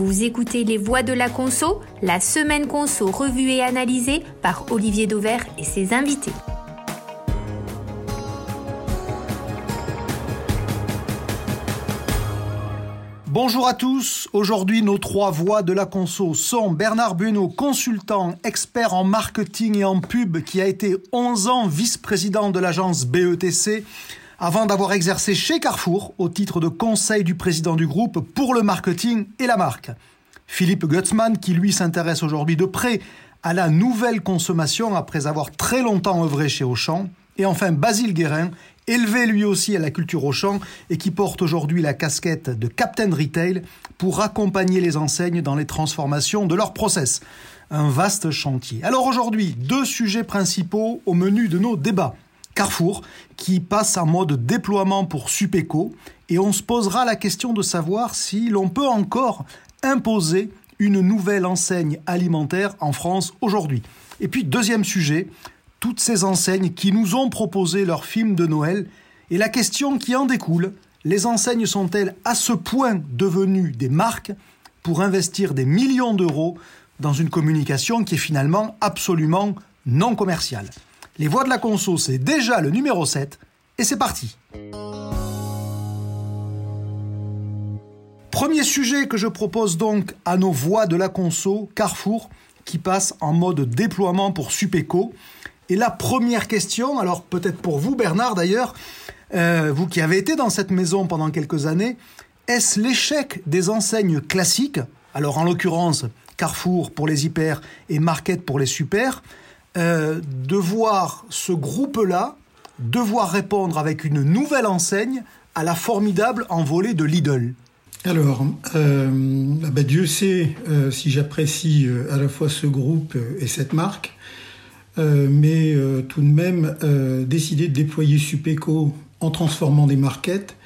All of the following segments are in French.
Vous écoutez Les Voix de la Conso, la semaine Conso revue et analysée par Olivier Dauvert et ses invités. Bonjour à tous. Aujourd'hui, nos trois voix de la conso sont Bernard Bueno, consultant, expert en marketing et en pub, qui a été 11 ans vice-président de l'agence BETC, avant d'avoir exercé chez Carrefour au titre de conseil du président du groupe pour le marketing et la marque. Philippe Gutzmann, qui lui s'intéresse aujourd'hui de près à la nouvelle consommation après avoir très longtemps œuvré chez Auchan. Et enfin, Basile Guérin, élevé lui aussi à la culture au champ et qui porte aujourd'hui la casquette de Captain Retail pour accompagner les enseignes dans les transformations de leurs process. Un vaste chantier. Alors aujourd'hui, deux sujets principaux au menu de nos débats. Carrefour, qui passe en mode déploiement pour Supéco, et on se posera la question de savoir si l'on peut encore imposer une nouvelle enseigne alimentaire en France aujourd'hui. Et puis deuxième sujet, toutes ces enseignes qui nous ont proposé leur film de Noël. Et la question qui en découle, les enseignes sont-elles à ce point devenues des marques pour investir des millions d'euros dans une communication qui est finalement absolument non commerciale? Les voix de la conso, c'est déjà le numéro 7 et c'est parti. Premier sujet que je propose donc à nos voix de la conso, Carrefour, qui passe en mode déploiement pour Supéco. Et la première question, alors peut-être pour vous Bernard d'ailleurs, euh, vous qui avez été dans cette maison pendant quelques années, est-ce l'échec des enseignes classiques, alors en l'occurrence Carrefour pour les hyper et Market pour les super, euh, de voir ce groupe-là devoir répondre avec une nouvelle enseigne à la formidable envolée de Lidl alors, euh, bah Dieu sait si j'apprécie à la fois ce groupe et cette marque. Euh, mais euh, tout de même, euh, décider de déployer Supéco en transformant des markets,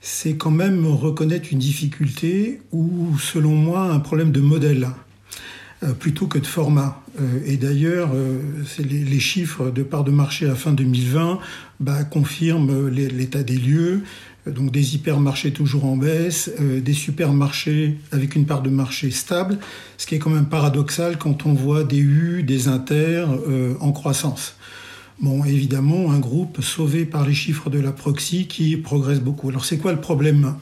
c'est quand même reconnaître une difficulté ou, selon moi, un problème de modèle plutôt que de format. Et d'ailleurs, les, les, chiffres de part de marché à fin 2020 bah, confirment l'état des lieux donc des hypermarchés toujours en baisse, euh, des supermarchés avec une part de marché stable, ce qui est quand même paradoxal quand on voit des U, des Inter euh, en croissance. Bon, évidemment, un groupe sauvé par les chiffres de la proxy qui progresse beaucoup. Alors c'est quoi le problème?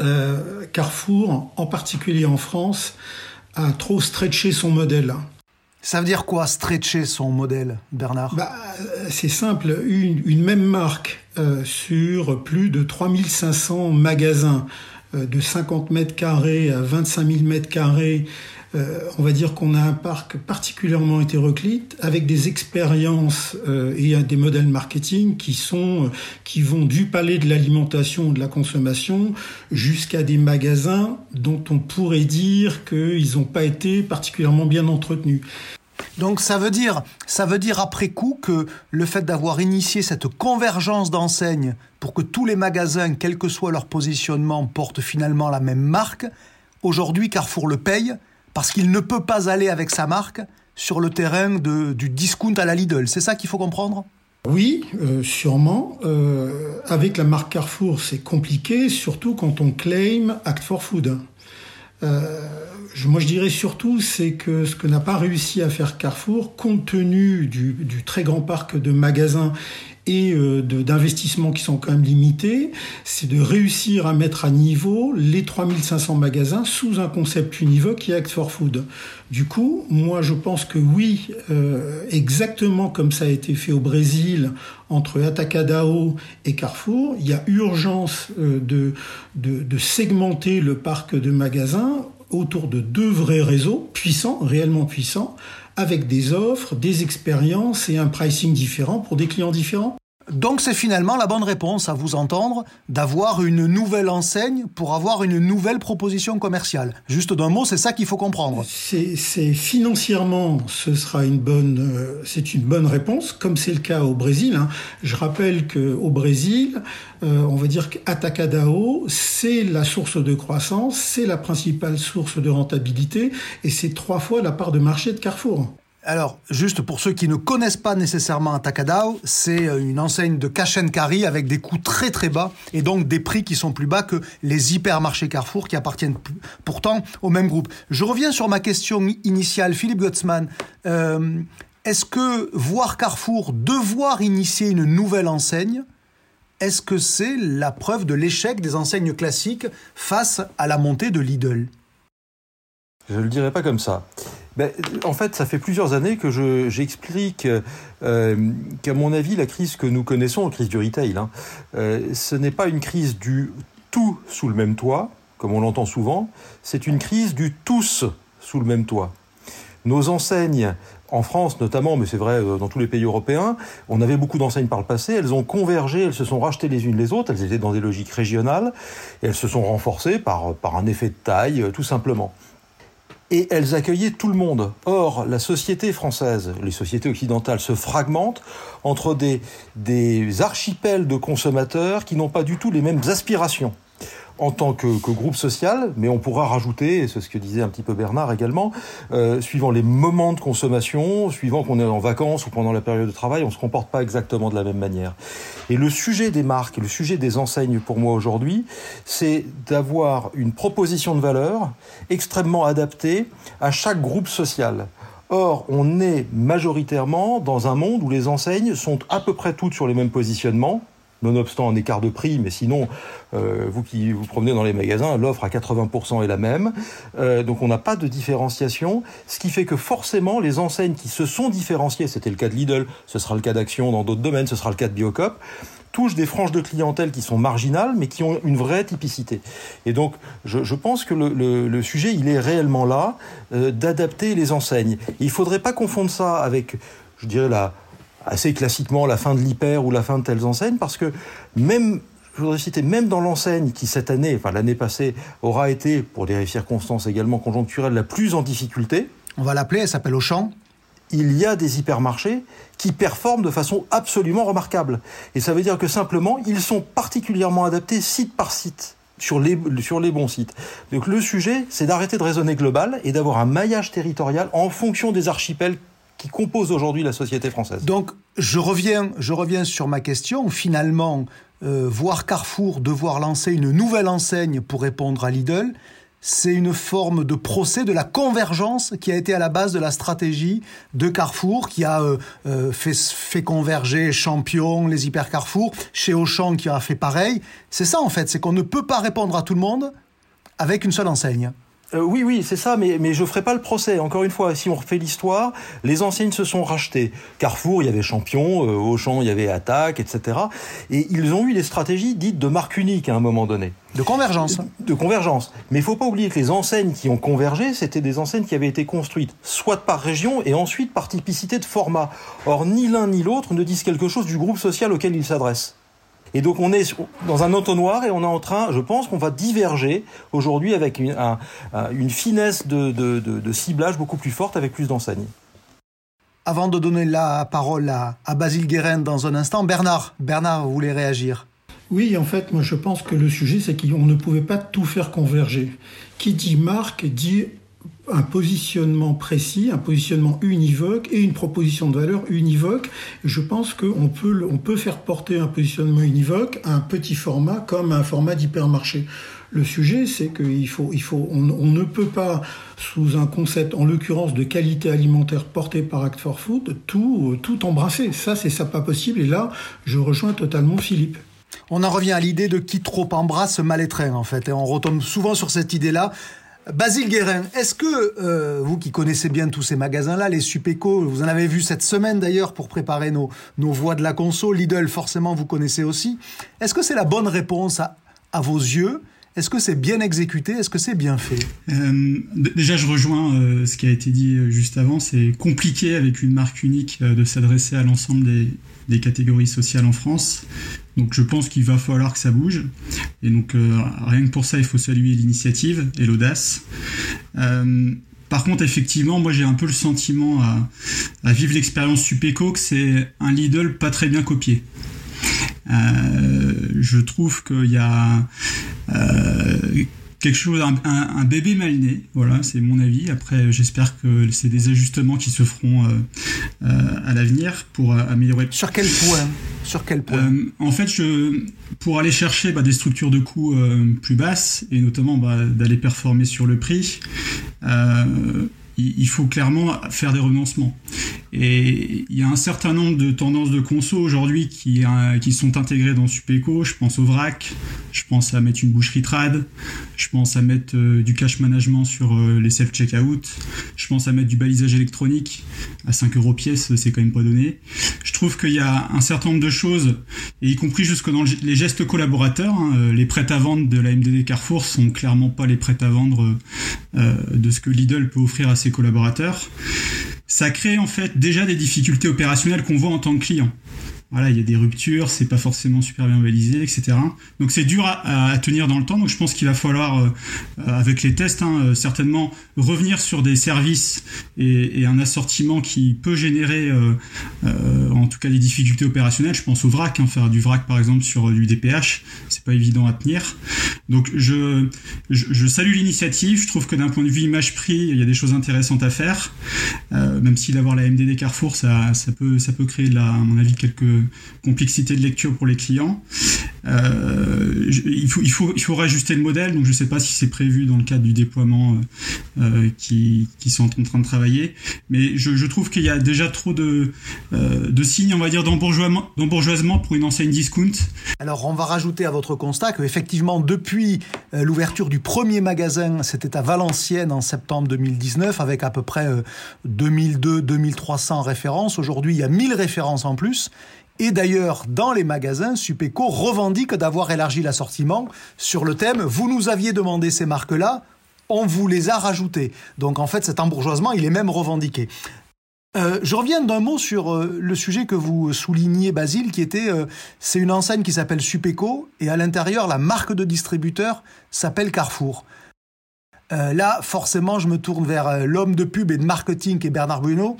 Euh, Carrefour, en particulier en France, a trop stretché son modèle. Ça veut dire quoi, stretcher son modèle, Bernard bah, C'est simple, une, une, même marque euh, sur plus de 3500 magasins euh, de 50 mètres carrés à 25 000 mètres carrés, euh, on va dire qu'on a un parc particulièrement hétéroclite avec des expériences euh, et des modèles marketing qui sont euh, qui vont du palais de l'alimentation de la consommation jusqu'à des magasins dont on pourrait dire qu'ils n'ont pas été particulièrement bien entretenus. Donc ça veut dire, après coup que le fait d'avoir initié cette convergence d'enseignes pour que tous les magasins, quel que soit leur positionnement, portent finalement la même marque, aujourd'hui Carrefour le paye parce qu'il ne peut pas aller avec sa marque sur le terrain de, du discount à la Lidl. C'est ça qu'il faut comprendre? Oui, euh, sûrement. Euh, avec la marque Carrefour, c'est compliqué, surtout quand on claim Act for Food. Euh, moi, je dirais surtout, c'est que ce que n'a pas réussi à faire Carrefour, compte tenu du, du très grand parc de magasins et euh, d'investissements qui sont quand même limités, c'est de réussir à mettre à niveau les 3500 magasins sous un concept univoque qui est Act for Food. Du coup, moi je pense que oui, euh, exactement comme ça a été fait au Brésil entre Atacadao et Carrefour, il y a urgence euh, de, de, de segmenter le parc de magasins autour de deux vrais réseaux puissants, réellement puissants, avec des offres, des expériences et un pricing différent pour des clients différents. Donc c'est finalement la bonne réponse à vous entendre d'avoir une nouvelle enseigne pour avoir une nouvelle proposition commerciale. Juste d'un mot, c'est ça qu'il faut comprendre. C'est financièrement, ce sera une bonne, euh, c'est une bonne réponse, comme c'est le cas au Brésil. Hein. Je rappelle que au Brésil, euh, on va dire qu'Atacadao, c'est la source de croissance, c'est la principale source de rentabilité, et c'est trois fois la part de marché de Carrefour. Alors, juste pour ceux qui ne connaissent pas nécessairement Atacadao, c'est euh, une enseigne de cash and avec des coûts très très bas et donc des prix qui sont plus bas que les hypermarchés Carrefour qui appartiennent pourtant au même groupe. Je reviens sur ma question initiale, Philippe Gottsman. Euh, est-ce que voir Carrefour devoir initier une nouvelle enseigne, est-ce que c'est la preuve de l'échec des enseignes classiques face à la montée de Lidl? Je ne le dirais pas comme ça. Ben, en fait, ça fait plusieurs années que j'explique euh, qu'à mon avis, la crise que nous connaissons, la crise du retail, hein, euh, ce n'est pas une crise du tout sous le même toit, comme on l'entend souvent, c'est une crise du tous sous le même toit. Nos enseignes, en France notamment, mais c'est vrai euh, dans tous les pays européens, on avait beaucoup d'enseignes par le passé, elles ont convergé, elles se sont rachetées les unes les autres, elles étaient dans des logiques régionales, et elles se sont renforcées par, par un effet de taille, tout simplement et elles accueillaient tout le monde. Or, la société française, les sociétés occidentales se fragmentent entre des, des archipels de consommateurs qui n'ont pas du tout les mêmes aspirations en tant que, groupe social, mais on pourra rajouter, et c'est ce que disait un petit peu Bernard également, euh, suivant les moments de consommation, suivant qu'on est en vacances ou pendant la période de travail, on ne se comporte pas exactement de la même manière. Et le sujet des marques, le sujet des enseignes pour moi aujourd'hui, c'est d'avoir une proposition de valeur extrêmement adaptée à chaque groupe social. Or, on est majoritairement dans un monde où les enseignes sont à peu près toutes sur les mêmes positionnements, nonobstant un écart de prix, mais sinon, euh, vous qui vous promenez dans les magasins, l'offre à 80% est la même. Euh, donc on n'a pas de différenciation, ce qui fait que forcément, les enseignes qui se sont différenciées, c'était le cas de Lidl, ce sera le cas d'Action dans d'autres domaines, ce sera le cas de Biocop, touchent des franges de clientèle qui sont marginales, mais qui ont une vraie typicité. Et donc, je, pense que le, sujet, il est réellement là, euh, d'adapter les enseignes. il ne faudrait pas confondre ça avec, je dirais, la assez classiquement la fin de l'hyper ou la fin de telles enseignes, parce que même je voudrais citer, même dans l'enseigne qui cette année, enfin l'année passée, aura été, pour des circonstances également conjoncturelles, la plus en difficulté. On va l'appeler, elle s'appelle Auchan. Il y a des hypermarchés qui performent de façon absolument remarquable. Et ça veut dire que simplement, ils sont particulièrement adaptés site par site. Sur les, sur les bons sites. Donc le sujet, c'est d'arrêter de raisonner global et d'avoir un maillage territorial en fonction des archipels qui composent aujourd'hui la société française. Donc, je reviens, je reviens sur ma question. Finalement, euh, voir Carrefour devoir lancer une nouvelle enseigne pour répondre à Lidl, c'est une forme de procès de la convergence qui a été à la base de la stratégie de Carrefour, qui a euh, euh, fait, fait converger Champion, les hyper Carrefour, chez Auchan qui a fait pareil. C'est ça en fait, c'est qu'on ne peut pas répondre à tout le monde avec une seule enseigne. Euh, oui, oui, c'est ça, mais, mais je ferai pas le procès. Encore une fois, si on refait l'histoire, les enseignes se sont rachetées. Carrefour, il y avait Champion, euh, Auchan, il y avait Attaque, etc. Et ils ont eu des stratégies dites de marque unique à un moment donné. De convergence. De, convergence. Mais il faut pas oublier que les enseignes qui ont convergé, c'était des enseignes qui avaient été construites soit par région et ensuite par typicité de format. Or, ni l'un ni l'autre ne disent quelque chose du groupe social auquel ils s'adressent. Et donc on est dans un entonnoir et on est en train, je pense qu'on va diverger aujourd'hui avec une, une finesse de, de, ciblage beaucoup plus forte avec plus d'enseignes. Avant de donner la parole à, à Basile Guérin dans un instant, Bernard, Bernard vous voulez réagir oui, en fait, moi je pense que le sujet, c'est qu'on ne pouvait pas tout faire converger. Qui dit marque dit un positionnement précis, un positionnement univoque et une proposition de valeur univoque. Je pense qu'on peut, on peut faire porter un positionnement univoque à un petit format comme un format d'hypermarché. Le sujet, c'est qu'il faut, il faut, on, ne peut pas, sous un concept, en l'occurrence de qualité alimentaire porté par Act for Food, tout, tout embrasser. Ça, c'est ça pas possible. Et là, je rejoins totalement Philippe. On en revient à l'idée de qui trop embrasse mal étreint, en fait. Et on retombe souvent sur cette idée-là. Basile Guérin, est-ce que euh, vous qui connaissez bien tous ces magasins-là, les Supéco, vous en avez vu cette semaine d'ailleurs pour préparer nos, nos voix de la conso, Lidl forcément vous connaissez aussi, est-ce que c'est la bonne réponse à, vos yeux? Est-ce que c'est bien exécuté? Est-ce que c'est bien fait? Euh, Déjà, je rejoins euh, ce qui a été dit juste avant. C'est compliqué avec une marque unique de s'adresser à l'ensemble des catégories sociales en France. Donc je pense qu'il va falloir que ça bouge. Et donc euh, rien que pour ça, il faut saluer l'initiative et l'audace. Euh, par contre, effectivement, moi j'ai un peu le sentiment à, vivre l'expérience Supéco que c'est un Lidl pas très bien copié. Euh, je trouve qu'il y a quelque chose, un, bébé mal né. Voilà, c'est mon avis. Après, j'espère que c'est des ajustements qui se feront à l'avenir pour améliorer. Sur quel point? Sur quel point? En fait, je, pour aller chercher bah, des structures de coûts plus basses et notamment bah, d'aller performer sur le prix il faut clairement faire des renoncements. Et il y a un certain nombre de tendances de conso aujourd'hui qui, euh, sont intégrées dans Supeco. Je pense au vrac, je pense à mettre une boucherie trad, je pense à mettre euh, du cash management sur euh, les self-checkout, je pense à mettre du balisage électronique à 5 euros pièce, c'est quand même pas donné. Je trouve qu'il y a un certain nombre de choses, et y compris jusque dans les gestes collaborateurs, hein, les prêts à vendre de la MDD Carrefour sont clairement pas les prêts à vendre de ce que Lidl peut offrir à ses collaborateurs ça crée en fait déjà des difficultés opérationnelles qu'on voit en tant que client voilà, il y a des ruptures, c'est pas forcément super bien balisé, etc. Donc c'est dur à, tenir dans le temps. Donc je pense qu'il va falloir, euh, avec les tests, hein, euh, certainement revenir sur des services et, un assortiment qui peut générer, euh, euh en tout cas, des difficultés opérationnelles. Je pense au vrac, hein, faire du vrac par exemple sur du DPH, c'est pas évident à tenir. Donc je, je, salue l'initiative. Je trouve que d'un point de vue image-prix, il y a des choses intéressantes à faire. même si d'avoir la MDD Carrefour, ça, ça peut, ça peut créer, à mon avis, quelques complexité de lecture pour les clients. Euh, il, faut, il, faut, il faut rajuster le modèle, donc je ne sais pas si c'est prévu dans le cadre du déploiement euh, euh, qui, qui, sont en train de travailler, mais je, trouve qu'il y a déjà trop de, de signes, on va dire, d'embourgeoisement pour une enseigne discount. Alors on va rajouter à votre constat qu'effectivement, depuis l'ouverture du premier magasin, c'était à Valenciennes en septembre 2019, avec à peu près 2002-2300 références. Aujourd'hui, il y a 1000 références en plus. Et d'ailleurs, dans les magasins, Supeco revendique d'avoir élargi l'assortiment sur le thème Vous nous aviez demandé ces marques-là, on vous les a rajoutées. Donc en fait, cet embourgeoisement, il est même revendiqué. Euh, je reviens d'un mot sur euh, le sujet que vous souligniez, Basile, qui était, euh, c'est une enseigne qui s'appelle Supeco, et à l'intérieur, la marque de distributeur s'appelle Carrefour. là, forcément, je me tourne vers l'homme de pub et de marketing qui est Bernard Bruno.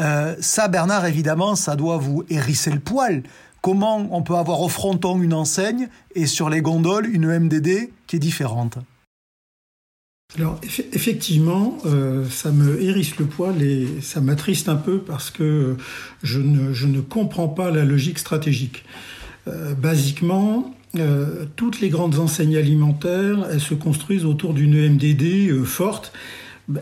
Euh, ça, Bernard, évidemment, ça doit vous hérisser le poil. Comment on peut avoir au fronton une enseigne et sur les gondoles une MDD qui est différente alors effectivement, euh, ça me hérisse le poil et ça m'attriste un peu parce que je ne, comprends pas la logique stratégique. Euh, basiquement, toutes les grandes enseignes alimentaires, elles se construisent autour d'une MDD forte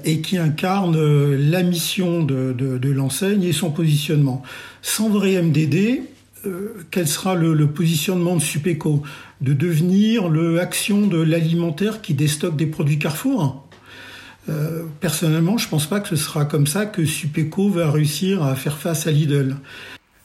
et qui incarne euh, la mission de, l'enseigne et son positionnement. Sans vrai MDD, euh, quel sera le, positionnement de Supeco? De devenir le action de l'alimentaire qui déstocke des produits Carrefour? Euh, personnellement, je pense pas que ce sera comme ça que Supeco va réussir à faire face à Lidl.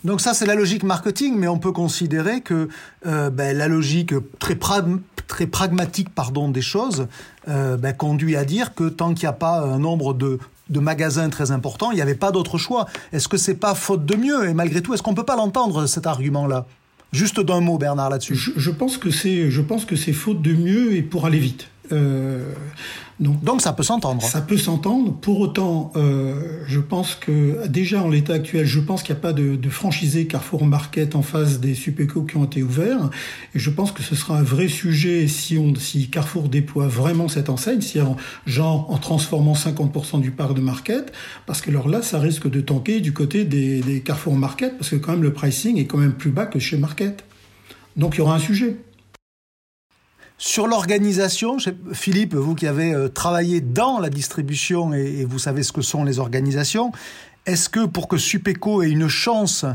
Donc ça, c'est la logique marketing, mais on peut considérer que euh, ben, la logique très, pragmatique pardon, des choses euh, ben, conduit à dire que tant qu'il n'y a pas un nombre de, magasins très important, il n'y avait pas d'autre choix. Est-ce que c'est pas faute de mieux? Et malgré tout, est-ce qu'on peut pas l'entendre cet argument-là? Juste d'un mot, Bernard, là-dessus. Je, je pense que c'est faute de mieux et pour aller vite. Euh, donc, donc, ça peut s'entendre. Ça peut s'entendre. Pour autant, euh, je pense que déjà en l'état actuel, je pense qu'il n'y a pas de, de franchisé Carrefour Market en face des Supeco qui ont été ouverts. Et je pense que ce sera un vrai sujet si, on, si Carrefour déploie vraiment cette enseigne, si en, genre en transformant 50% du parc de Market, parce que alors là, ça risque de tanker du côté des, des Carrefour Market, parce que quand même le pricing est quand même plus bas que chez Market. Donc il y aura un sujet. Sur l'organisation, Philippe, vous qui avez euh, travaillé dans la distribution et, vous savez ce que sont les organisations, est-ce que pour que Supeco ait une chance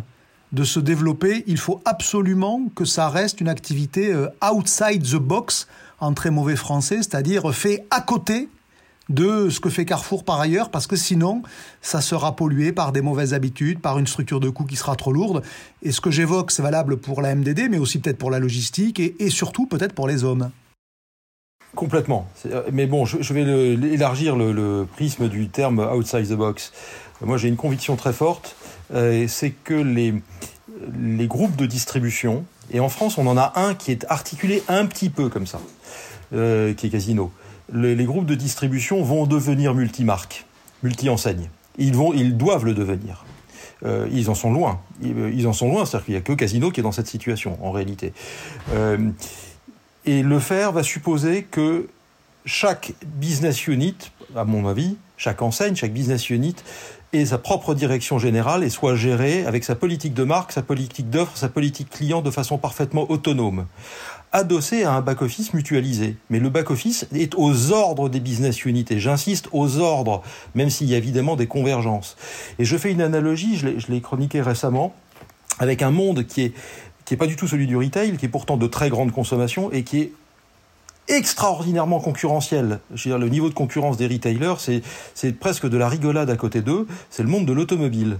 de se développer, il faut absolument que ça reste une activité euh, outside the box, en très mauvais français, c'est-à-dire fait à côté de ce que fait Carrefour par ailleurs, parce que sinon, ça sera pollué par des mauvaises habitudes, par une structure de coût qui sera trop lourde. Et ce que j'évoque, c'est valable pour la MDD, mais aussi peut-être pour la logistique et, surtout peut-être pour les hommes. Complètement. Euh, mais bon, je, vais élargir le, prisme du terme outside the box. Moi, j'ai une conviction très forte, euh, c'est que les, groupes de distribution, et en France, on en a un qui est articulé un petit peu comme ça, euh, qui est Casino les, groupes de distribution vont devenir multimarques, multi-enseignes. Ils, vont, ils doivent le devenir. Euh, ils en sont loin. Ils, en sont loin, c'est-à-dire qu'il n'y a que Casino qui est dans cette situation, en réalité. Euh, et le faire va supposer que chaque business unit, à mon avis, chaque enseigne, chaque business unit ait sa propre direction générale et soit gérée avec sa politique de marque, sa politique d'offre, sa politique client de façon parfaitement autonome adossé à un back-office mutualisé. Mais le back-office est aux ordres des business units, et j'insiste, aux ordres, même s'il y a évidemment des convergences. Et je fais une analogie, je l'ai chroniqué récemment, avec un monde qui est, qui est pas du tout celui du retail, qui est pourtant de très grande consommation, et qui est extraordinairement concurrentiel. Je veux dire, le niveau de concurrence des retailers, c'est presque de la rigolade à côté d'eux, c'est le monde de l'automobile.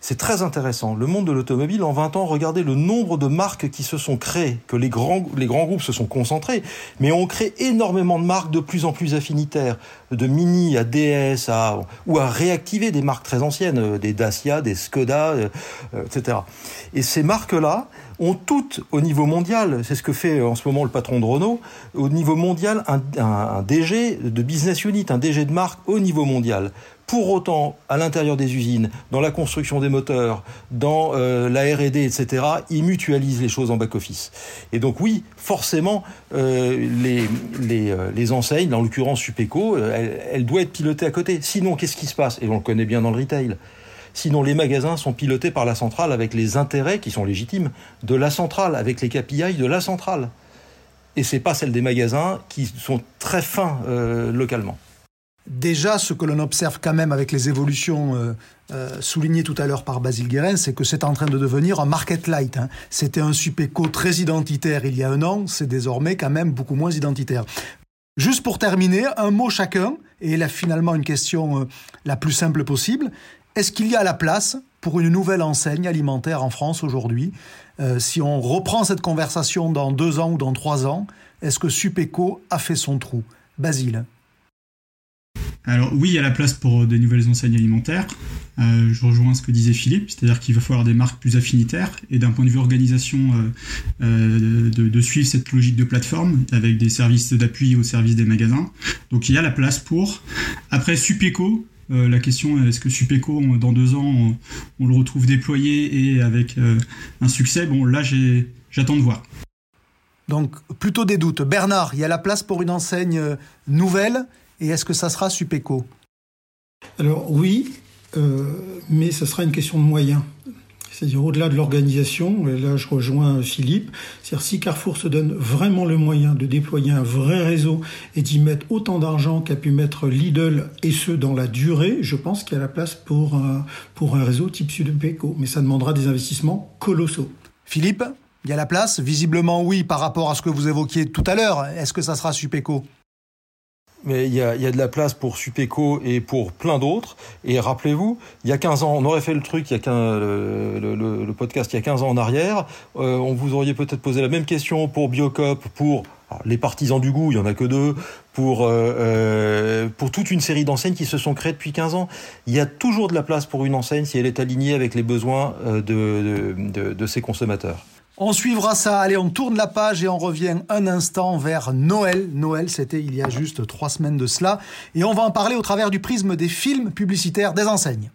C'est très intéressant. Le monde de l'automobile, en 20 ans, regardez le nombre de marques qui se sont créées, que les grands, les grands groupes se sont concentrés, mais on crée énormément de marques de plus en plus affinitaires, de Mini à DS, à, ou à réactiver des marques très anciennes, euh, des Dacia, des Skoda, euh, euh, etc. Et ces marques-là ont toutes, au niveau mondial, c'est ce que fait en ce moment le patron de Renault, au niveau mondial, un, un DG de business unit, un DG de marque au niveau mondial. Pour autant, à l'intérieur des usines, dans la construction des moteurs, dans euh, la R&D, etc., ils mutualisent les choses en back-office. Et donc oui, forcément, euh, euh, les, enseignes, en l'occurrence Supeco, elle, doit être pilotée à côté. Sinon, qu'est-ce qui se passe? Et on le connaît bien dans le retail. Sinon, les magasins sont pilotés par la centrale avec les intérêts qui sont légitimes de la centrale, avec les KPI de la centrale. Et c'est pas celle des magasins qui sont très fins localement. Déjà, ce que l'on observe quand même avec les évolutions euh, euh, soulignées tout à l'heure par Basile Guérin, c'est que c'est en train de devenir un market light. Hein. C'était un Supéco très identitaire il y a un an, c'est désormais quand même beaucoup moins identitaire. Juste pour terminer, un mot chacun, et là finalement une question euh, la plus simple possible. Est-ce qu'il y a la place pour une nouvelle enseigne alimentaire en France aujourd'hui? Euh, Si on reprend cette conversation dans deux ans ou dans trois ans, est-ce que Supéco a fait son trou? Basile alors oui, il y a la place pour des nouvelles enseignes alimentaires. Euh, je rejoins ce que disait Philippe, c'est-à-dire qu'il va falloir des marques plus affinitaires et d'un point de vue organisation euh, euh, de, suivre cette logique de plateforme avec des services d'appui au service des magasins. Donc il y a la place pour. Après Supéco, euh, la question est-ce que Supéco dans deux ans on, on, le retrouve déployé et avec euh, un succès? Bon là j'attends de voir. Donc plutôt des doutes. Bernard, il y a la place pour une enseigne nouvelle et est-ce que ça sera Supéco Alors oui, euh, mais ce sera une question de moyens. C'est-à-dire au-delà de l'organisation, et là je rejoins Philippe, c'est-à-dire si Carrefour se donne vraiment le moyen de déployer un vrai réseau et d'y mettre autant d'argent qu'a pu mettre Lidl, et ce dans la durée, je pense qu'il y a la place pour un, pour un réseau type Supéco. Mais ça demandera des investissements colossaux. Philippe, il y a la place? Visiblement oui par rapport à ce que vous évoquiez tout à l'heure. Est-ce que ça sera Supéco mais il y a, de la place pour Supéco et pour plein d'autres. Et rappelez-vous, il y a 15 ans, on aurait fait le truc, il y a 15, le, le, podcast il y a 15 ans en arrière, euh, on vous auriez peut-être posé la même question pour Biocop, pour les partisans du goût, il y en a que deux, pour, euh, euh, pour toute une série d'enseignes qui se sont créées depuis 15 ans. Il y a toujours de la place pour une enseigne si elle est alignée avec les besoins de, de, de, de ses consommateurs. On suivra ça. Allez, on tourne la page et on revient un instant vers Noël. Noël, c'était il y a juste trois semaines de cela. Et on va en parler au travers du prisme des films publicitaires des enseignes.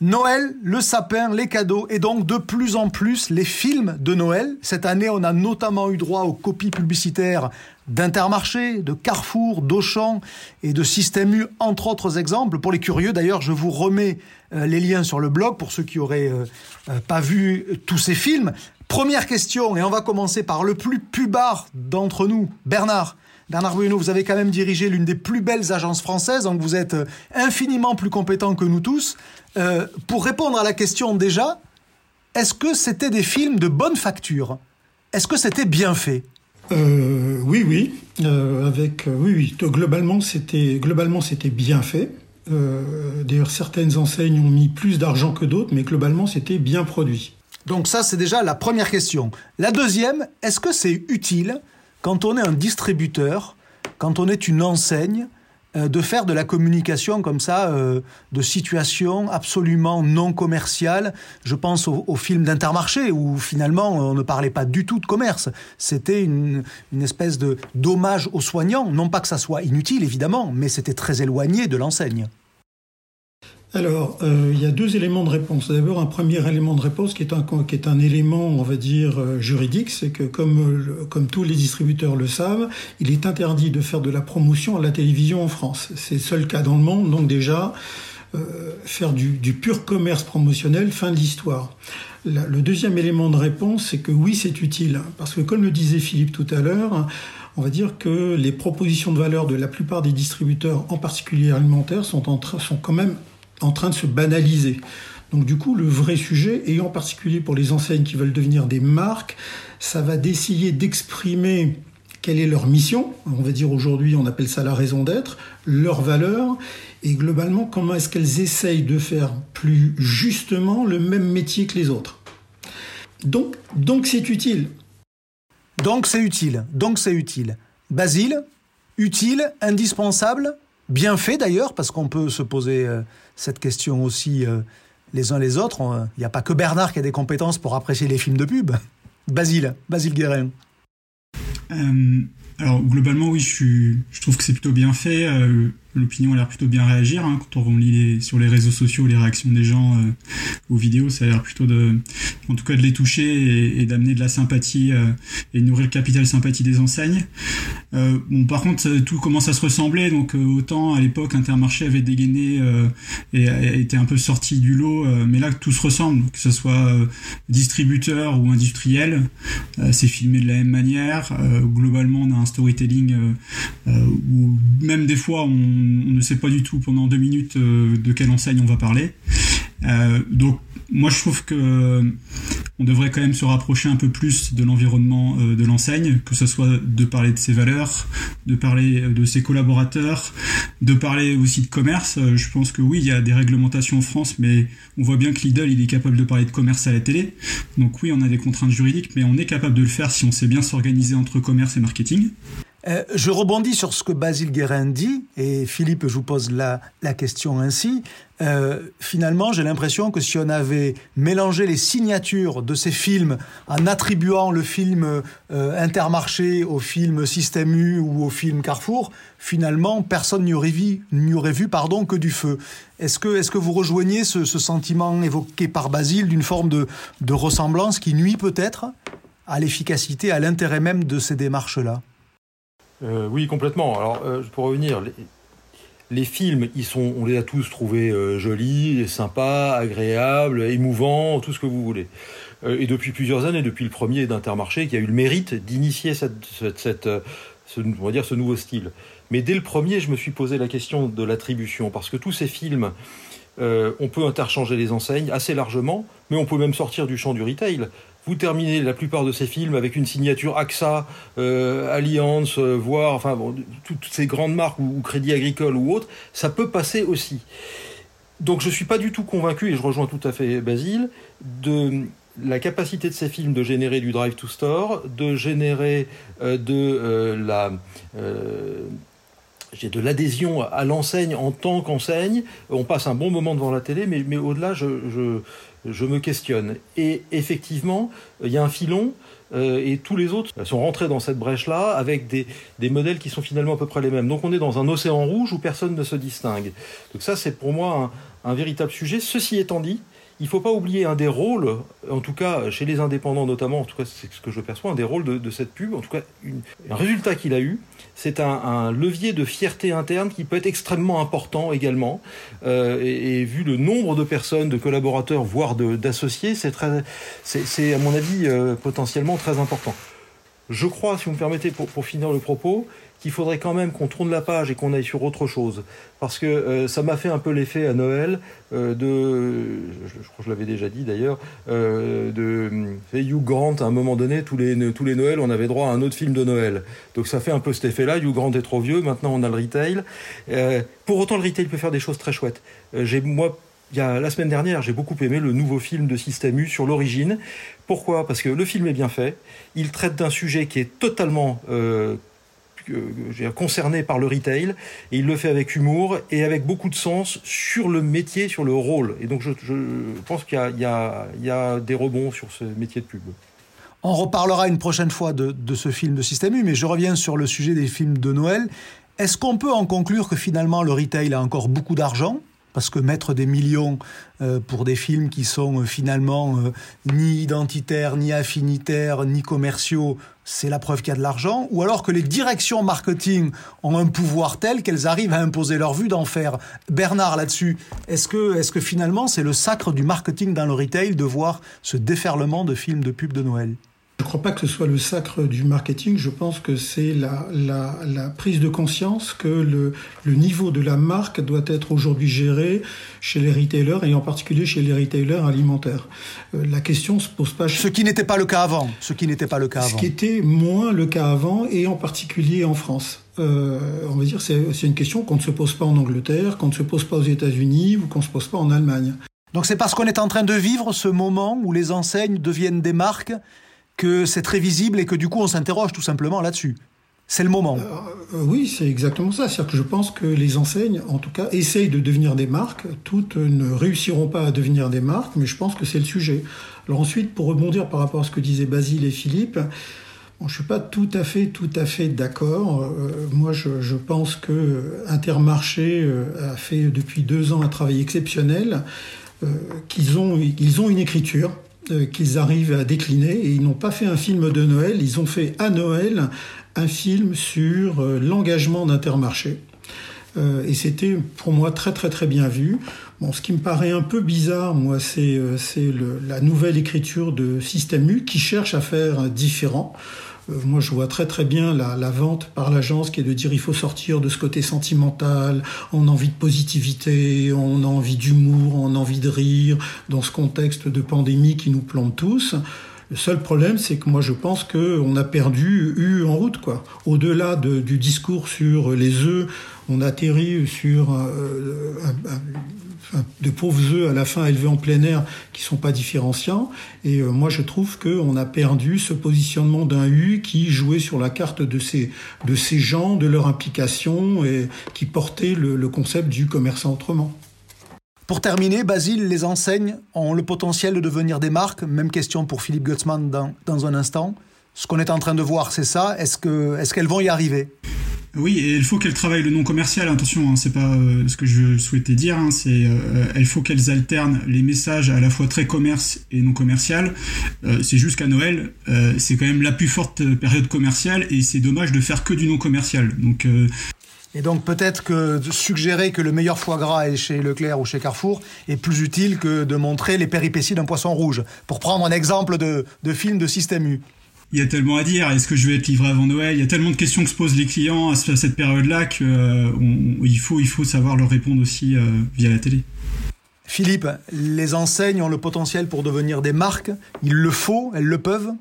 Noël, le sapin, les cadeaux et donc de plus en plus les films de Noël. Cette année, on a notamment eu droit aux copies publicitaires d'Intermarché, de Carrefour, d'Auchan et de Système U, entre autres exemples. Pour les curieux, d'ailleurs, je vous remets euh, les liens sur le blog pour ceux qui auraient euh, euh, pas vu tous ces films. Première question, et on va commencer par le plus pubard d'entre nous, Bernard. Bernard Bruno, vous avez quand même dirigé l'une des plus belles agences françaises, donc vous êtes infiniment plus compétent que nous tous. Pour répondre à la question déjà, est-ce que c'était des films de bonne facture? Est-ce que c'était bien fait? Euh, Oui, oui. Euh, avec, oui, oui. Globalement, c'était globalement c'était bien fait. D'ailleurs, certaines enseignes ont mis plus d'argent que d'autres, mais globalement, c'était bien produit. Donc ça, c'est déjà la première question. La deuxième, est-ce que c'est utile quand on est un distributeur, quand on est une enseigne, euh, de faire de la communication comme ça, euh, de situations absolument non commerciales. Je pense au, au film d'Intermarché où finalement on ne parlait pas du tout de commerce. C'était une, une espèce de dommage aux soignants. Non pas que ça soit inutile évidemment, mais c'était très éloigné de l'enseigne. Alors, euh, il y a deux éléments de réponse. D'abord, un premier élément de réponse qui est un, qui est un élément, on va dire, euh, juridique, c'est que comme, comme tous les distributeurs le savent, il est interdit de faire de la promotion à la télévision en France. C'est le seul cas dans le monde, donc déjà, euh, faire du, du, pur commerce promotionnel, fin de l'histoire. Le deuxième élément de réponse, c'est que oui, c'est utile, parce que comme le disait Philippe tout à l'heure, on va dire que les propositions de valeur de la plupart des distributeurs, en particulier alimentaires, sont, en sont quand même en train de se banaliser. Donc du coup, le vrai sujet, et en particulier pour les enseignes qui veulent devenir des marques, ça va d'essayer d'exprimer quelle est leur mission, on va dire aujourd'hui on appelle ça la raison d'être, leur valeur, et globalement comment est-ce qu'elles essayent de faire plus justement le même métier que les autres. Donc donc c'est utile. Donc c'est utile, donc c'est utile. Basile, utile, indispensable, bien fait d'ailleurs, parce qu'on peut se poser euh, cette question aussi euh, les uns les autres. Il n'y a pas que Bernard qui a des compétences pour apprécier les films de pub. Basile, Basile Guérin. Euh, alors globalement oui, je, je trouve que c'est plutôt bien fait l'opinion a l'air plutôt bien réagir hein, quand on lit sur les réseaux sociaux les réactions des gens euh, aux vidéos ça a l'air plutôt de en tout cas de les toucher et, d'amener de la sympathie euh, et nourrir le capital sympathie des enseignes. Euh, bon par contre tout commence à se ressembler donc autant à l'époque Intermarché avait dégainé et était un peu sorti du lot mais là tout se ressemble que ce soit distributeur ou industriel c'est filmé de la même manière globalement on a un storytelling où même des fois on on ne sait pas du tout pendant deux minutes euh, de quelle enseigne on va parler. Euh, donc moi je trouve que euh, on devrait quand même se rapprocher un peu plus de l'environnement de l'enseigne, que ce soit de parler de ses valeurs, de parler de ses collaborateurs, de parler aussi de commerce. Je pense que oui, il y a des réglementations en France, mais on voit bien que Lidl il est capable de parler de commerce à la télé. Donc oui, on a des contraintes juridiques, mais on est capable de le faire si on sait bien s'organiser entre commerce et marketing. Euh, je rebondis sur ce que Basile Guérin dit, et Philippe, je vous pose la, la question ainsi. Euh, finalement, j'ai l'impression que si on avait mélangé les signatures de ces films en attribuant le film euh, Intermarché au film Système U ou au film Carrefour, finalement, personne n'y aurait vu, aurait vu pardon, que du feu. Est-ce que, est que vous rejoignez ce, sentiment évoqué par Basile d'une forme de ressemblance qui nuit peut-être à l'efficacité, à l'intérêt même de ces démarches-là? Euh, oui, complètement. Alors, euh, pour revenir, les, films, ils sont, on les a tous trouvés euh, jolis, sympas, agréables, émouvants, tout ce que vous voulez. et depuis plusieurs années, depuis le premier d'Intermarché, qui a eu le mérite d'initier cette, cette, ce, on va dire ce nouveau style. Mais dès le premier, je me suis posé la question de l'attribution, parce que tous ces films, on peut interchanger les enseignes assez largement, mais on peut même sortir du champ du retail. Vous terminez la plupart de ces films avec une signature AXA, euh, Alliance, euh, voire enfin toutes ces grandes marques ou, Crédit Agricole ou autres, ça peut passer aussi. Donc je ne suis pas du tout convaincu, et je rejoins tout à fait Basile, de la capacité de ces films de générer du drive to store, de générer euh, de la j'ai de l'adhésion à l'enseigne en tant qu'enseigne. On passe un bon moment devant la télé, mais, mais au-delà, je me questionne. Et effectivement, il y a un filon, euh, et tous les autres sont rentrés dans cette brèche-là avec des, modèles qui sont finalement à peu près les mêmes. Donc on est dans un océan rouge où personne ne se distingue. Donc ça, c'est pour moi un véritable sujet. Ceci étant dit, il ne faut pas oublier un des rôles, en tout cas chez les indépendants notamment, en tout cas c'est ce que je perçois, un des rôles de, cette pub, en tout cas un résultat qu'il a eu, c'est un, levier de fierté interne qui peut être extrêmement important également. Euh, et, vu le nombre de personnes, de collaborateurs, voire d'associés, c'est à mon avis euh, potentiellement très important. Je crois, si vous me permettez, pour finir le propos, qu'il faudrait quand même qu'on tourne la page et qu'on aille sur autre chose. Parce que euh, ça m'a fait un peu l'effet à Noël euh, de, je, crois que je l'avais déjà dit d'ailleurs, euh, de Hugh Grant à un moment donné, tous les, tous les Noëls, on avait droit à un autre film de Noël. Donc ça fait un peu cet effet-là, Hugh Grant est trop vieux, maintenant on a le retail. pour autant, le retail peut faire des choses très chouettes. j'ai moi il y a, la semaine dernière, j'ai beaucoup aimé le nouveau film de Système U sur l'origine. Pourquoi? Parce que le film est bien fait. Il traite d'un sujet qui est totalement concerné par le retail et il le fait avec humour et avec beaucoup de sens sur le métier, sur le rôle. Et donc je, pense qu'il y, a des rebonds sur ce métier de pub. On reparlera une prochaine fois de, de ce film de Système U, mais je reviens sur le sujet des films de Noël. Est-ce qu'on peut en conclure que finalement le retail a encore beaucoup d'argent? Parce que mettre des millions euh, pour des films qui sont euh, finalement euh, ni identitaires, ni affinitaires, ni commerciaux, c'est la preuve qu'il y a de l'argent, ou alors que les directions marketing ont un pouvoir tel qu'elles arrivent à imposer leur vue d'en faire. Bernard, là-dessus, est-ce que, est-ce que finalement c'est le sacre du marketing dans le retail de voir ce déferlement de films de pub de Noël? Je ne crois pas que ce soit le sacre du marketing, je pense que c'est la, la, prise de conscience que le, le, niveau de la marque doit être aujourd'hui géré chez les retailers et en particulier chez les retailers alimentaires. Euh, la question se pose pas... Ce qui n'était pas le cas avant. Ce qui n'était pas le cas avant. Ce qui était moins le cas avant et en particulier en France. Euh, on va dire c'est une question qu'on ne se pose pas en Angleterre, qu'on ne se pose pas aux États-Unis ou qu'on ne se pose pas en Allemagne. Donc c'est parce qu'on est en train de vivre ce moment où les enseignes deviennent des marques que c'est très visible et que du coup on s'interroge tout simplement là-dessus. C'est le moment. Euh, euh, oui, c'est exactement ça. C'est-à-dire que je pense que les enseignes, en tout cas, essayent de devenir des marques. Toutes ne réussiront pas à devenir des marques, mais je pense que c'est le sujet. Alors ensuite, pour rebondir par rapport à ce que disaient Basile et Philippe, je ne suis pas tout à fait, tout à fait d'accord. Euh, moi, je, pense que Intermarché a fait depuis deux ans un travail exceptionnel, qu'ils ont, une écriture qu'ils arrivent à décliner. Et ils n'ont pas fait un film de Noël, ils ont fait à Noël un film sur euh, l'engagement d'Intermarché. Euh, et c'était pour moi très très très bien vu. Bon, ce qui me paraît un peu bizarre, moi, c'est la nouvelle écriture de Système U qui cherche à faire différent. Euh, moi, je vois très très bien la, vente par l'agence qui est de dire il faut sortir de ce côté sentimental, on a envie de positivité, on a envie d'humour, on a envie de rire dans ce contexte de pandémie qui nous plombe tous. Le seul problème, c'est que moi, je pense qu'on a perdu U en route, quoi. Au-delà du discours sur les œufs, on atterrit sur euh, de pauvres œufs à la fin élevés en plein air qui sont pas différenciants. Et euh, moi, je trouve qu'on a perdu ce positionnement d'un U qui jouait sur la carte de ces, de ces gens, de leur implication et qui portait le, concept du commerçant autrement. Pour terminer, Basile, les enseignes ont le potentiel de devenir des marques. Même question pour Philippe Gutzmann dans, dans un instant. Ce qu'on est en train de voir, c'est ça. Est-ce qu'elles est qu'elles vont y arriver? Oui, et il faut qu'elles travaillent le non commercial. Attention, hein, c'est pas euh, ce que je souhaitais dire. Hein, c'est euh, il faut qu'elles alternent les messages à la fois très commerce et non commercial. Euh, c'est juste qu'à Noël, c'est quand même la plus forte période commerciale et c'est dommage de faire que du non commercial. Donc et donc peut-être que suggérer que le meilleur foie gras est chez Leclerc ou chez Carrefour est plus utile que de montrer les péripéties d'un poisson rouge, pour prendre un exemple de film de système U. Il y a tellement à dire. Est-ce que je vais être livré avant Noël? Il y a tellement de questions que se posent les clients à cette période-là qu'il euh, faut, il faut savoir leur répondre aussi euh, via la télé. Philippe, les enseignes ont le potentiel pour devenir des marques. Il le faut, elles le peuvent?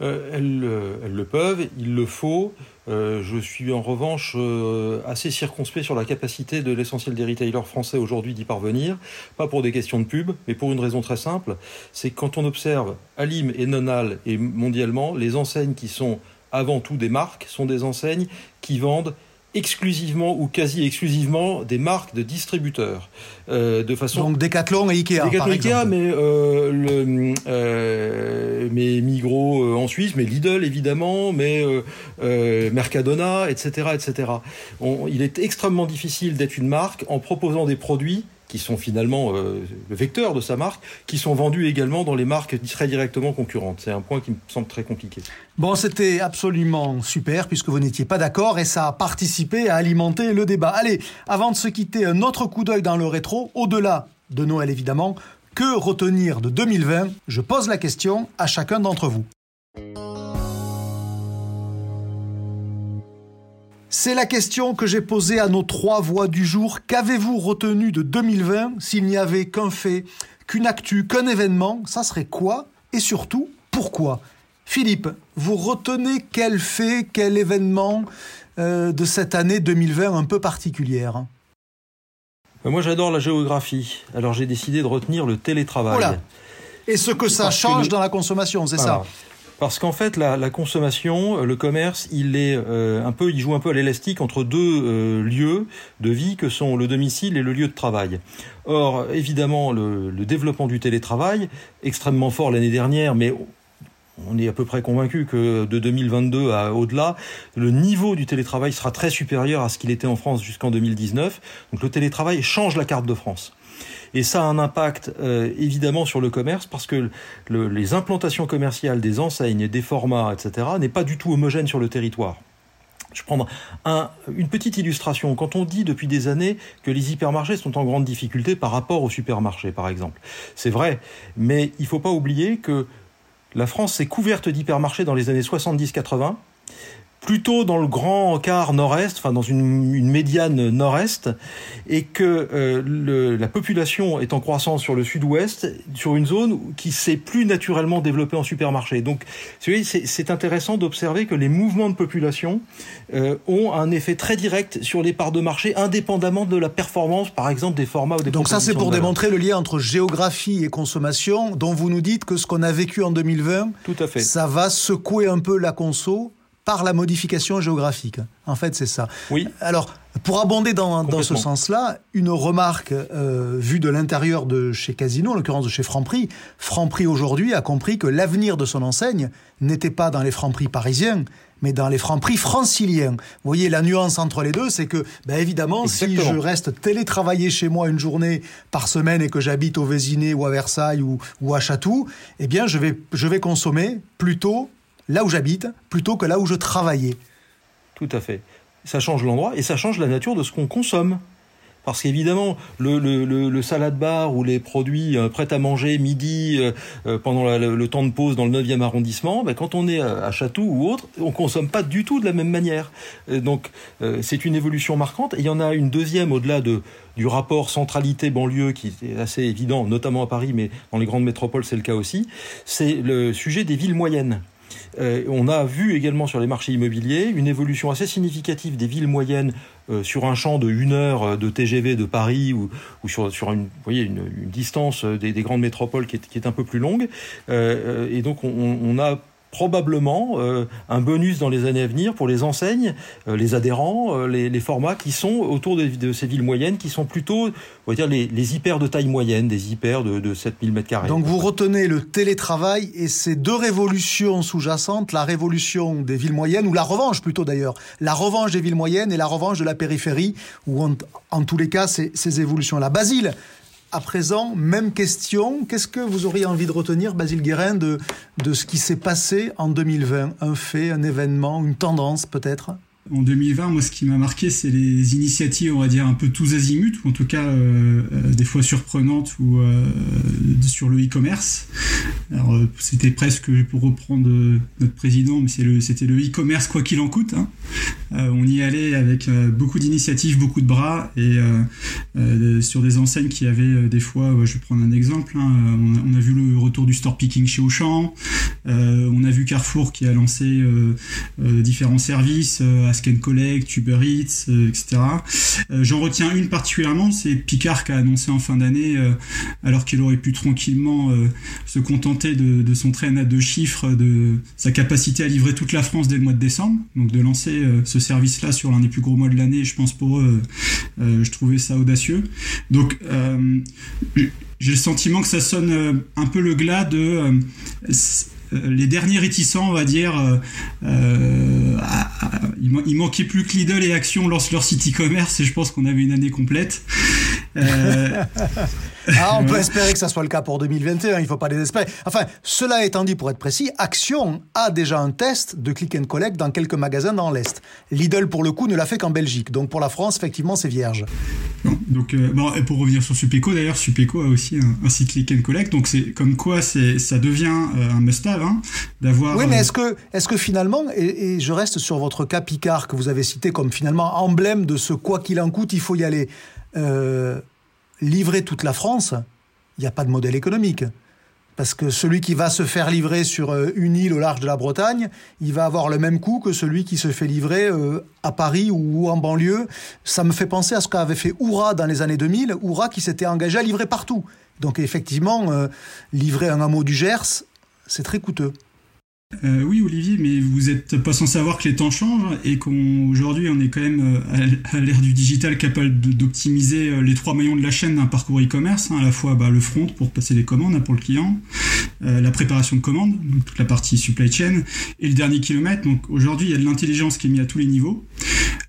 Euh, elles, le peuvent, il le faut. Euh, je suis en revanche euh, assez circonspect sur la capacité de l'essentiel des retailers français aujourd'hui d'y parvenir, pas pour des questions de pub, mais pour une raison très simple, c'est quand on observe Alim et Nonal et mondialement, les enseignes qui sont avant tout des marques sont des enseignes qui vendent exclusivement ou quasi exclusivement des marques de distributeurs. Euh, de façon donc Decathlon et Ikea. Decathlon par Ikea, mais euh, le, euh, mais Migros en Suisse, mais Lidl évidemment, mais Mercadona, etc., etc. On, il est extrêmement difficile d'être une marque en proposant des produits qui sont finalement euh, le vecteur de sa marque, qui sont vendus également dans les marques très directement concurrentes. C'est un point qui me semble très compliqué. Bon, c'était absolument super puisque vous n'étiez pas d'accord et ça a participé à alimenter le débat. Allez, avant de se quitter, un autre coup d'œil dans le rétro, au-delà de Noël évidemment. Que retenir de 2020 Je pose la question à chacun d'entre vous. C'est la question que j'ai posée à nos trois voix du jour. Qu'avez-vous retenu de 2020 s'il n'y avait qu'un fait, qu'une actu, qu'un événement? Ça serait quoi? Et surtout, pourquoi? Philippe, vous retenez quel fait, quel événement euh, de cette année 2020 un peu particulière? Moi j'adore la géographie, alors j'ai décidé de retenir le télétravail. Voilà. Et ce que ça change dans la consommation, c'est ça parce qu'en fait, la, consommation, euh, le commerce, il est euh, un peu, il joue un peu à l'élastique entre deux euh, lieux de vie que sont le domicile et le lieu de travail. Or, évidemment, le, développement du télétravail, extrêmement fort l'année dernière, mais on est à peu près convaincu que de 2022 à au-delà, le niveau du télétravail sera très supérieur à ce qu'il était en France jusqu'en 2019. Donc le télétravail change la carte de France. Et ça a un impact euh, évidemment sur le commerce parce que les implantations commerciales des enseignes, des formats, etc., n'est pas du tout homogène sur le territoire. Je prends un, une petite illustration. Quand on dit depuis des années que les hypermarchés sont en grande difficulté par rapport aux supermarchés, par exemple, c'est vrai, mais il ne faut pas oublier que la France s'est couverte d'hypermarchés dans les années 70-80 plutôt dans le grand quart nord-est, enfin dans une, une médiane nord-est, et que euh, le, la population est en croissance sur le sud-ouest, sur une zone qui s'est plus naturellement développée en supermarché. Donc, c'est intéressant d'observer que les mouvements de population euh, ont un effet très direct sur les parts de marché, indépendamment de la performance, par exemple, des formats ou des Donc ça, c'est pour démontrer le lien entre géographie et consommation, dont vous nous dites que ce qu'on a vécu en 2020, Tout à fait. ça va secouer un peu la conso par la modification géographique. En fait, c'est ça. Oui. Alors, pour abonder dans, dans ce sens-là, une remarque euh, vue de l'intérieur de chez Casino, en l'occurrence de chez Franprix. Franprix aujourd'hui a compris que l'avenir de son enseigne n'était pas dans les Franprix parisiens, mais dans les Franprix franciliens. Vous voyez la nuance entre les deux, c'est que, ben évidemment, Exactement. si je reste télétravaillé chez moi une journée par semaine et que j'habite au Vésiné ou à Versailles ou, ou à Chatou, eh bien, je vais, je vais consommer plutôt là où j'habite plutôt que là où je travaillais. Tout à fait. Ça change l'endroit et ça change la nature de ce qu'on consomme. Parce qu'évidemment, le, salade bar ou les produits euh, prêts à manger midi euh, euh, pendant le, temps de pause dans le 9e arrondissement, ben, quand on est à, Château ou autre, on consomme pas du tout de la même manière. Euh, donc c'est une évolution marquante. Et il y en a une deuxième au-delà de, du rapport centralité-banlieue qui est assez évident, notamment à Paris, mais dans les grandes métropoles c'est le cas aussi. C'est le sujet des villes moyennes. Euh, on a vu également sur les marchés immobiliers une évolution assez significative des villes moyennes euh, sur un champ de une heure de TGV de Paris ou, sur, une, distance des, des, grandes métropoles qui est, un peu plus longue. Euh, et donc on, on a probablement euh, un bonus dans les années à venir pour les enseignes, euh, les adhérents, euh, les, les, formats qui sont autour de, de, ces villes moyennes, qui sont plutôt, on va dire, les, les hyper de taille moyenne, des hyper de, de 7000 m2. Donc vous retenez le télétravail et ces deux révolutions sous-jacentes, la révolution des villes moyennes, ou la revanche plutôt d'ailleurs, la revanche des villes moyennes et la revanche de la périphérie, ou en, en tous les cas ces, ces évolutions-là. Basile, à présent, même question. Qu'est-ce que vous auriez envie de retenir, Basile Guérin, de, de ce qui s'est passé en 2020 Un fait, un événement, une tendance peut-être? En 2020, moi, ce qui m'a marqué, c'est les initiatives, on va dire, un peu tous azimuts, ou en tout cas, euh, euh, des fois surprenantes, ou euh, sur le e-commerce. Alors, c'était presque, pour reprendre notre président, mais c'était le e-commerce quoi qu'il en coûte. Hein. on y allait avec beaucoup d'initiatives, beaucoup de bras, et sur des enseignes qui avaient des fois, je vais prendre un exemple, hein, on, a, on, a, vu le retour du store picking chez Auchan, on a vu Carrefour qui a lancé différents services Ask and Collect, Eats, euh, etc. Euh, J'en retiens une particulièrement, c'est Picard qui a annoncé en fin d'année, euh, alors qu'il aurait pu tranquillement se contenter de, de, son train à deux chiffres, de sa capacité à livrer toute la France dès le mois de décembre, donc de lancer ce service-là sur l'un des plus gros mois de l'année, je pense pour eux, je trouvais ça audacieux. Donc j'ai le sentiment que ça sonne un peu le glas de les derniers réticents, on va dire, euh, euh, à, il, manquait plus que Lidl et Action lancent leur site e-commerce et je pense qu'on avait une année complète. Euh... ah, on peut espérer que ça soit le cas pour 2021, il ne faut pas désespérer. Enfin, cela étant dit, pour être précis, Action a déjà un test de click and collect dans quelques magasins dans l'Est. Lidl, pour le coup, ne l'a fait qu'en Belgique. Donc pour la France, effectivement, c'est vierge. Donc, euh, bon, et pour revenir sur Supeco, d'ailleurs, Supeco a aussi un, un, site click and collect. Donc c'est comme quoi ça devient euh, un must-have hein, d'avoir. Oui, mais est-ce que, est que finalement, et, et, je reste sur votre cas Picard que vous avez cité comme finalement emblème de ce quoi qu'il en coûte, il faut y aller. Euh, livrer toute la France, il n'y a pas de modèle économique. Parce que celui qui va se faire livrer sur euh, une île au large de la Bretagne, il va avoir le même coût que celui qui se fait livrer euh, à Paris ou en banlieue. Ça me fait penser à ce qu'avait fait Oura dans les années 2000, Oura qui s'était engagé à livrer partout. Donc effectivement, livrer un hameau du Gers, c'est très coûteux. Euh, oui, Olivier, mais vous n'êtes pas sans savoir que les temps changent et qu'aujourd'hui, on, est quand même à l'ère du digital capable d'optimiser les trois maillons de la chaîne d'un parcours e-commerce, hein, à la fois bah, le front pour passer les commandes hein, pour le client, la préparation de commandes, donc toute la partie supply chain, et le dernier kilomètre. Donc aujourd'hui, il y a de l'intelligence qui est mise à tous les niveaux.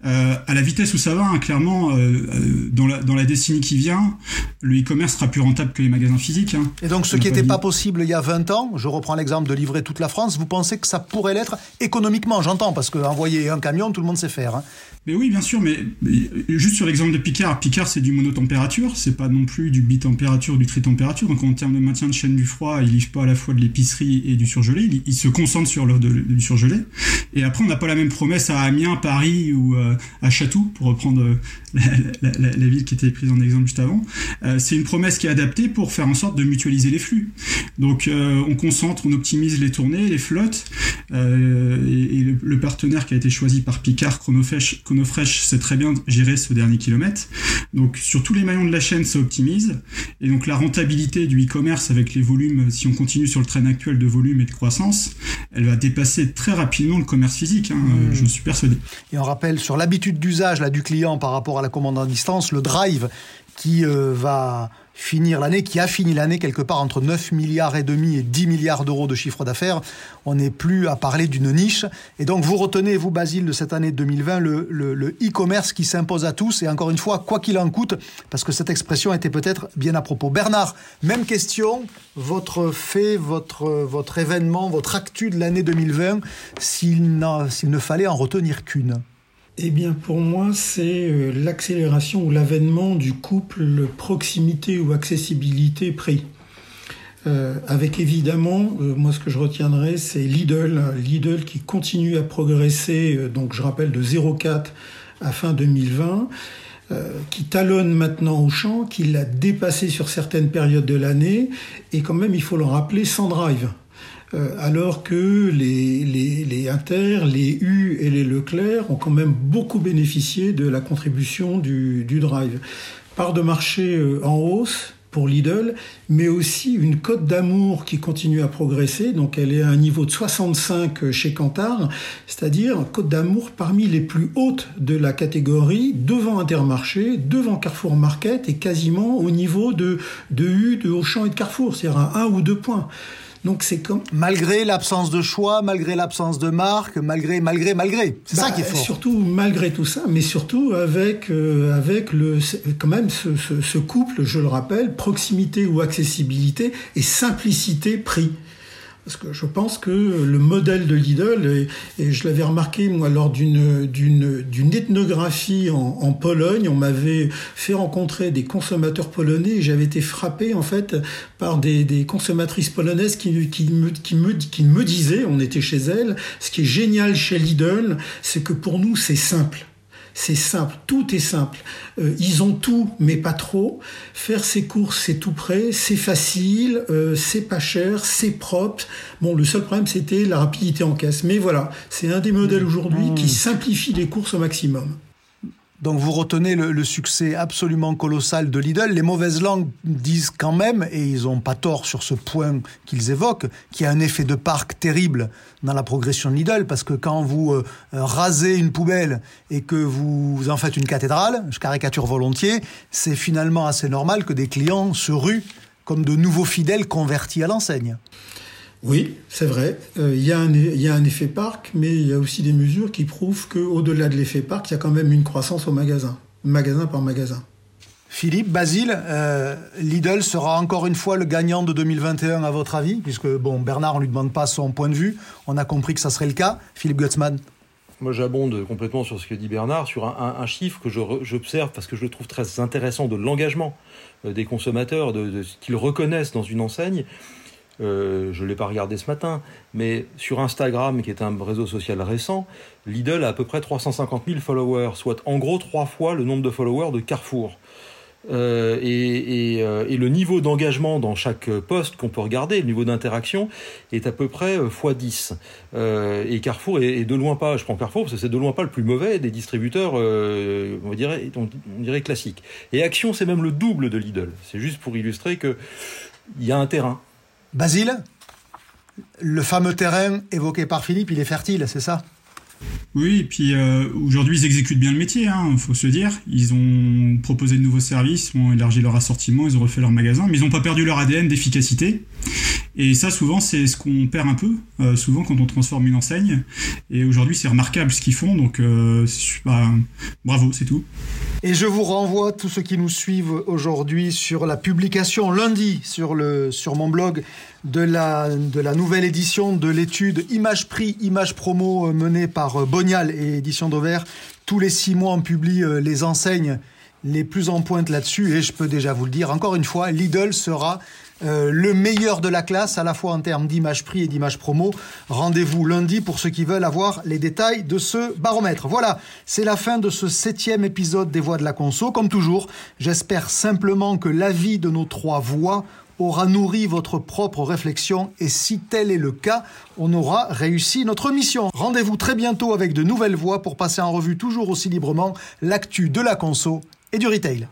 Euh, à la vitesse où ça va, hein, clairement, euh, euh, dans, la, dans la décennie qui vient, le e-commerce sera plus rentable que les magasins physiques. Hein. Et donc, ce qui n'était pas possible il y a 20 ans, je reprends l'exemple de livrer toute la France, vous pensez que ça pourrait l'être économiquement J'entends, parce qu'envoyer un camion, tout le monde sait faire. Hein. Mais oui, bien sûr, mais, juste sur l'exemple de Picard, Picard c'est du monotempérature, c'est pas non plus du bitempérature, du tritempérature. Donc en termes de maintien de chaîne du froid, il livre pas à la fois de l'épicerie et du surgelé, il, se concentre sur le, du surgelé. Et après, on n'a pas la même promesse à Amiens, Paris ou euh, à Chatou, pour reprendre euh, la, ville qui était prise en exemple juste avant. Euh, c'est une promesse qui est adaptée pour faire en sorte de mutualiser les flux. Donc on concentre, on optimise les tournées, les flottes, et, le, partenaire qui a été choisi par Picard, Chronofresh, Chronofresh sait très bien gérer ce dernier kilomètre. Donc sur tous les maillons de la chaîne, ça optimise. Et donc la rentabilité du e-commerce avec les volumes, si on continue sur le train actuel de volume et de croissance, elle va dépasser très rapidement le commerce physique. Hein, mmh. Je suis persuadé. Et on rappelle sur l'habitude d'usage là du client par rapport à la commande à distance, le drive qui euh, va finir l'année, qui a fini l'année quelque part entre 9 milliards et demi et 10 milliards d'euros de chiffre d'affaires. On n'est plus à parler d'une niche. Et donc vous retenez, vous Basile, de cette année 2020, le e-commerce qui s'impose à tous. Et encore une fois, quoi qu'il en coûte, parce que cette expression était peut-être bien à propos. Bernard, même question, votre fait, votre, votre événement, votre actu de l'année 2020, s'il ne fallait en retenir qu'une? Eh bien, pour moi, c'est euh, l'accélération ou l'avènement du couple proximité ou accessibilité-prix. Euh, avec évidemment, euh, moi ce que je retiendrai, c'est Lidl, Lidl qui continue à progresser, donc je rappelle de 0,4 à fin 2020, qui talonne maintenant au champ, qui l'a dépassé sur certaines périodes de l'année, et quand même, il faut le rappeler, sans drive. Euh, alors que les, les, Inter, les U et les Leclerc ont quand même beaucoup bénéficié de la contribution du, Drive. Part de marché euh, en hausse pour Lidl, mais aussi une cote d'amour qui continue à progresser. Donc elle est à un niveau de 65 chez Kantar, c'est-à-dire cote d'amour parmi les plus hautes de la catégorie, devant Intermarché, devant Carrefour Market et quasiment au niveau de, de U, de Auchan et de Carrefour, c'est-à-dire à un ou deux points. Donc c'est comme malgré l'absence de choix, malgré l'absence de marque, malgré malgré malgré. C'est ça qui est fort. Surtout malgré tout ça, mais surtout avec euh, avec le quand même ce, ce, ce couple, je le rappelle, proximité ou accessibilité et simplicité prix. Parce que je pense que le modèle de Lidl, et, je l'avais remarqué moi lors d'une d'une ethnographie en, en, Pologne, on m'avait fait rencontrer des consommateurs polonais et j'avais été frappé en fait par des, consommatrices polonaises qui, qui, me, qui, me, qui me disaient, on était chez elles, ce qui est génial chez Lidl, c'est que pour nous c'est simple. C'est simple, tout est simple. Euh, ils ont tout, mais pas trop. Faire ses courses, c'est tout prêt, c'est facile, euh, c'est pas cher, c'est propre. Bon, le seul problème, c'était la rapidité en caisse. Mais voilà, c'est un des modèles aujourd'hui qui mmh. simplifie les courses au maximum. Donc vous retenez le, succès absolument colossal de Lidl. Les mauvaises langues disent quand même, et ils n'ont pas tort sur ce point qu'ils évoquent, qu'il y a un effet de parc terrible dans la progression de Lidl, parce que quand vous euh, rasez une poubelle et que vous en faites une cathédrale, je caricature volontiers, c'est finalement assez normal que des clients se ruent comme de nouveaux fidèles convertis à l'enseigne. Oui, c'est vrai. Euh, il y, y, a un effet parc, mais il y a aussi des mesures qui prouvent qu'au-delà de l'effet parc, il y a quand même une croissance au magasin, magasin par magasin. Philippe, Basile, euh, Lidl sera encore une fois le gagnant de 2021 à votre avis Puisque, bon, Bernard, on ne lui demande pas son point de vue, on a compris que ça serait le cas. Philippe Gutzmann moi, j'abonde complètement sur ce que dit Bernard, sur un, chiffre que j'observe parce que je le trouve très intéressant de l'engagement euh, des consommateurs, de, de ce qu'ils reconnaissent dans une enseigne. Euh, je ne l'ai pas regardé ce matin, mais sur Instagram, qui est un réseau social récent, Lidl a à peu près 350 000 followers, soit en gros trois fois le nombre de followers de Carrefour. Euh, et, euh, et, le niveau d'engagement dans chaque poste qu'on peut regarder, le niveau d'interaction, est à peu près x10. et Carrefour est, de loin pas, je prends Carrefour parce que c'est de loin pas le plus mauvais des distributeurs, on, dirait, on, dirait classiques. Et Action, c'est même le double de Lidl. C'est juste pour illustrer qu'il y a un terrain. Basile, le fameux terrain évoqué par Philippe, il est fertile, c'est ça? Oui, et puis euh, aujourd'hui ils exécutent bien le métier, il hein, faut se dire. Ils ont proposé de nouveaux services, ont élargi leur assortiment, ils ont refait leur magasin, mais ils n'ont pas perdu leur ADN d'efficacité. Et ça, souvent, c'est ce qu'on perd un peu, euh, souvent quand on transforme une enseigne. Et aujourd'hui, c'est remarquable ce qu'ils font, donc euh, bravo, c'est tout. Et je vous renvoie, tous ceux qui nous suivent aujourd'hui, sur la publication lundi sur mon blog de la, de la nouvelle édition de l'étude Image Prix, Image Promo euh, menée par Bonial et Édition d'Auvert. Tous les six mois, on publie les enseignes les plus en pointe là-dessus. Et je peux déjà vous le dire, encore une fois, Lidl sera euh, le meilleur de la classe, à la fois en termes d'image prix et d'image promo. Rendez-vous lundi pour ceux qui veulent avoir les détails de ce baromètre. Voilà, c'est la fin de ce septième épisode des Voix de la Conso. Comme toujours, j'espère simplement que l'avis de nos trois voix aura nourri votre propre réflexion et si tel est le cas, on aura réussi notre mission. Rendez-vous très bientôt avec de nouvelles voix pour passer en revue toujours aussi librement l'actu de la conso et du retail.